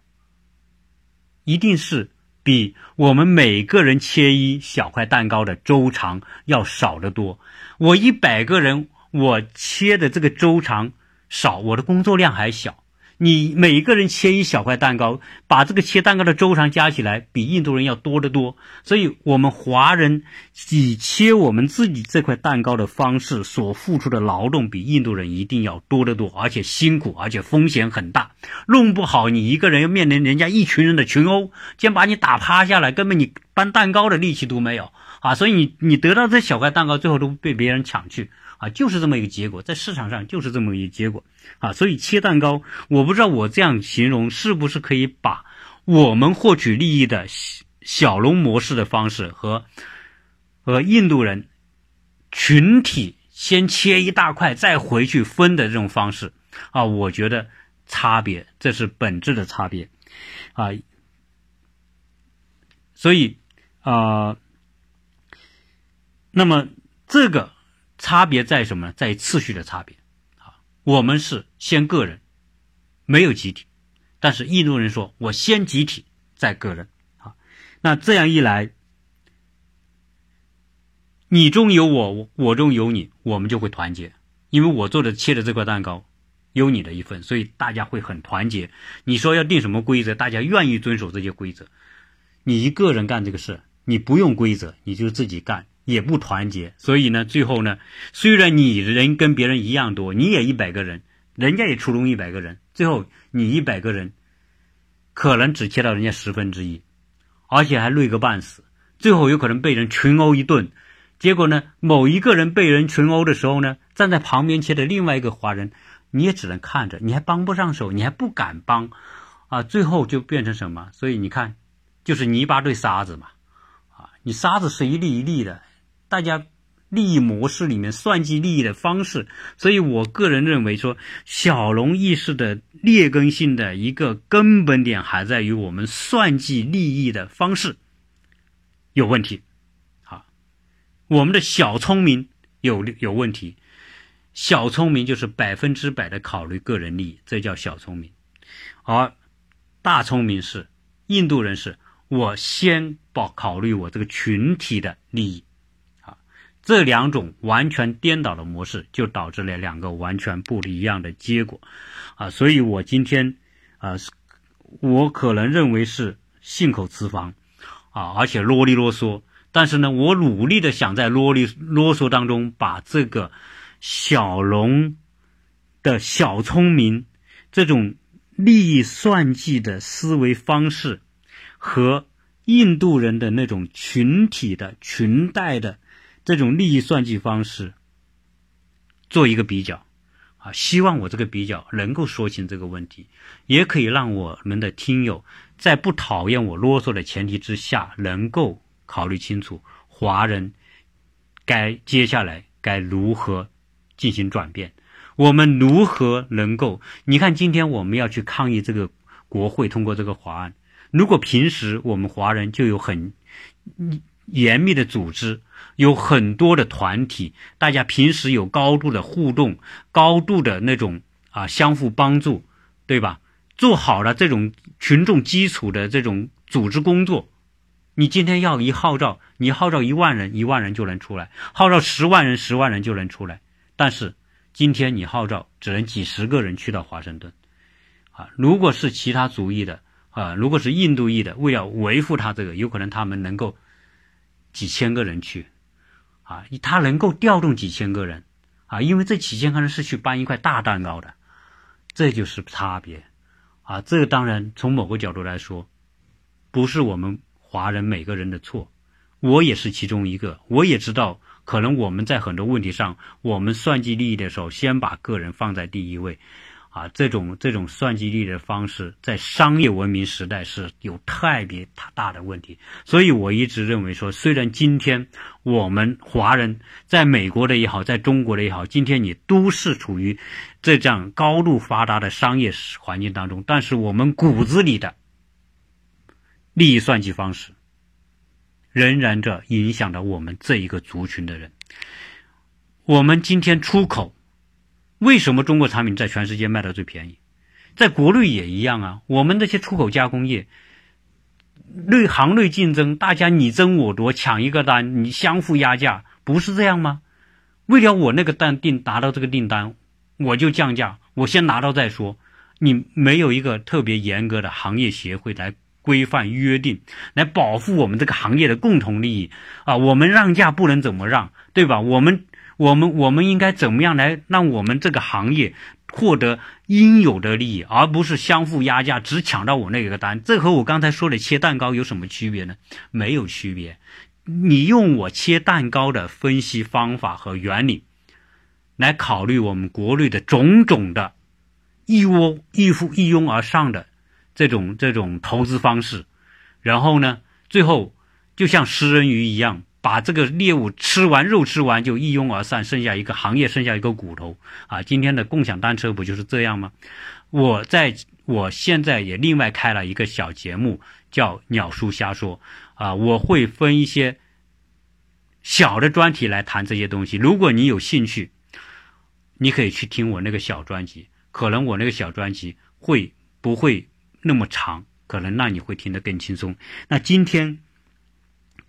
一定是比我们每个人切一小块蛋糕的周长要少得多。我一百个人，我切的这个周长少，我的工作量还小。你每个人切一小块蛋糕，把这个切蛋糕的周长加起来，比印度人要多得多。所以，我们华人以切我们自己这块蛋糕的方式所付出的劳动，比印度人一定要多得多，而且辛苦，而且风险很大。弄不好，你一个人要面临人家一群人的群殴，先把你打趴下来，根本你搬蛋糕的力气都没有啊！所以，你你得到这小块蛋糕，最后都被别人抢去。啊，就是这么一个结果，在市场上就是这么一个结果啊，所以切蛋糕，我不知道我这样形容是不是可以把我们获取利益的小龙模式的方式和和印度人群体先切一大块再回去分的这种方式啊，我觉得差别这是本质的差别啊，所以啊，那么这个。差别在什么呢？在次序的差别啊！我们是先个人，没有集体，但是印度人说我先集体再个人啊。那这样一来，你中有我，我中有你，我们就会团结，因为我做的切的这块蛋糕有你的一份，所以大家会很团结。你说要定什么规则，大家愿意遵守这些规则。你一个人干这个事，你不用规则，你就自己干。也不团结，所以呢，最后呢，虽然你人跟别人一样多，你也一百个人，人家也出动一百个人，最后你一百个人，可能只切到人家十分之一，而且还累个半死，最后有可能被人群殴一顿，结果呢，某一个人被人群殴的时候呢，站在旁边切的另外一个华人，你也只能看着，你还帮不上手，你还不敢帮，啊，最后就变成什么？所以你看，就是泥巴对沙子嘛，啊，你沙子是一粒一粒的。大家利益模式里面算计利益的方式，所以我个人认为说，小农意识的劣根性的一个根本点还在于我们算计利益的方式有问题。好，我们的小聪明有有问题，小聪明就是百分之百的考虑个人利益，这叫小聪明，而大聪明是印度人是，我先保考虑我这个群体的利益。这两种完全颠倒的模式，就导致了两个完全不一样的结果，啊，所以我今天，啊，我可能认为是信口雌黄，啊，而且啰里啰嗦，但是呢，我努力的想在啰里啰嗦当中把这个小龙的小聪明这种利益算计的思维方式和印度人的那种群体的群带的这种利益算计方式做一个比较。啊，希望我这个比较能够说清这个问题，也可以让我们的听友在不讨厌我啰嗦的前提之下，能够考虑清楚华人该接下来该如何进行转变。我们如何能够？你看，今天我们要去抗议这个国会通过这个法案，如果平时我们华人就有很严密的组织。有很多的团体，大家平时有高度的互动，高度的那种啊相互帮助，对吧？做好了这种群众基础的这种组织工作，你今天要一号召，你号召一万人，一万人就能出来；号召十万人，十万人就能出来。但是今天你号召只能几十个人去到华盛顿，啊，如果是其他族裔的啊，如果是印度裔的，为了维护他这个，有可能他们能够几千个人去。啊，他能够调动几千个人，啊，因为这几千个人是去搬一块大蛋糕的，这就是差别，啊，这当然从某个角度来说，不是我们华人每个人的错，我也是其中一个，我也知道，可能我们在很多问题上，我们算计利益的时候，先把个人放在第一位。啊，这种这种算计力的方式，在商业文明时代是有特别大的问题。所以我一直认为说，虽然今天我们华人在美国的也好，在中国的也好，今天你都是处于这样高度发达的商业环境当中，但是我们骨子里的利益算计方式，仍然着影响着我们这一个族群的人。我们今天出口。为什么中国产品在全世界卖的最便宜？在国内也一样啊。我们这些出口加工业，内行内竞争，大家你争我夺，抢一个单，你相互压价，不是这样吗？为了我那个单订达到这个订单，我就降价，我先拿到再说。你没有一个特别严格的行业协会来规范约定，来保护我们这个行业的共同利益啊！我们让价不能怎么让，对吧？我们。我们我们应该怎么样来让我们这个行业获得应有的利益，而不是相互压价，只抢到我那个单？这和我刚才说的切蛋糕有什么区别呢？没有区别。你用我切蛋糕的分析方法和原理来考虑我们国内的种种的一窝一呼一拥而上的这种这种投资方式，然后呢，最后就像食人鱼一样。把这个猎物吃完，肉吃完就一拥而散，剩下一个行业，剩下一个骨头啊！今天的共享单车不就是这样吗？我在我现在也另外开了一个小节目，叫《鸟叔瞎说》啊，我会分一些小的专题来谈这些东西。如果你有兴趣，你可以去听我那个小专辑，可能我那个小专辑会不会那么长？可能让你会听得更轻松。那今天。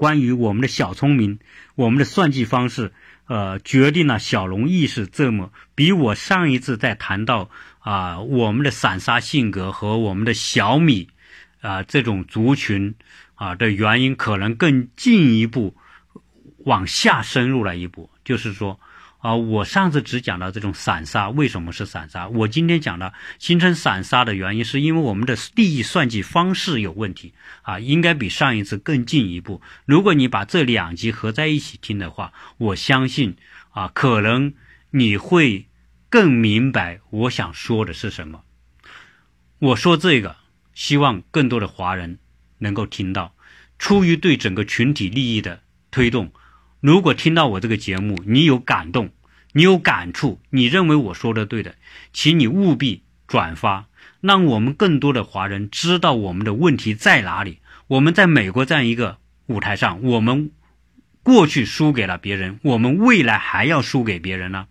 关于我们的小聪明，我们的算计方式，呃，决定了小龙意识这么比我上一次在谈到啊我们的散沙性格和我们的小米啊这种族群啊的原因，可能更进一步往下深入了一步，就是说。啊，我上次只讲到这种散沙为什么是散沙，我今天讲的形成散沙的原因，是因为我们的利益算计方式有问题啊，应该比上一次更进一步。如果你把这两集合在一起听的话，我相信啊，可能你会更明白我想说的是什么。我说这个，希望更多的华人能够听到，出于对整个群体利益的推动。如果听到我这个节目，你有感动，你有感触，你认为我说的对的，请你务必转发，让我们更多的华人知道我们的问题在哪里。我们在美国这样一个舞台上，我们过去输给了别人，我们未来还要输给别人呢？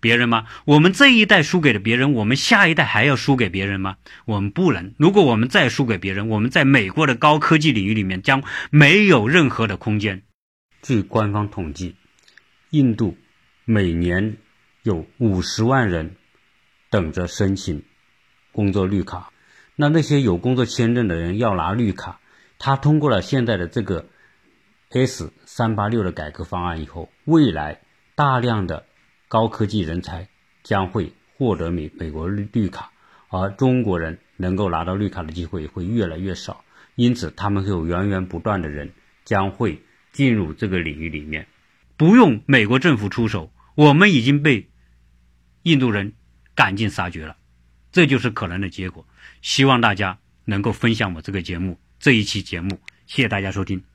别人吗？我们这一代输给了别人，我们下一代还要输给别人吗？我们不能。如果我们再输给别人，我们在美国的高科技领域里面将没有任何的空间。据官方统计，印度每年有五十万人等着申请工作绿卡。那那些有工作签证的人要拿绿卡，他通过了现在的这个 S 三八六的改革方案以后，未来大量的高科技人才将会获得美美国绿绿卡，而中国人能够拿到绿卡的机会会越来越少，因此他们会有源源不断的人将会进入这个领域里面，不用美国政府出手，我们已经被印度人赶尽杀绝了，这就是可能的结果。希望大家能够分享我这个节目这一期节目，谢谢大家收听。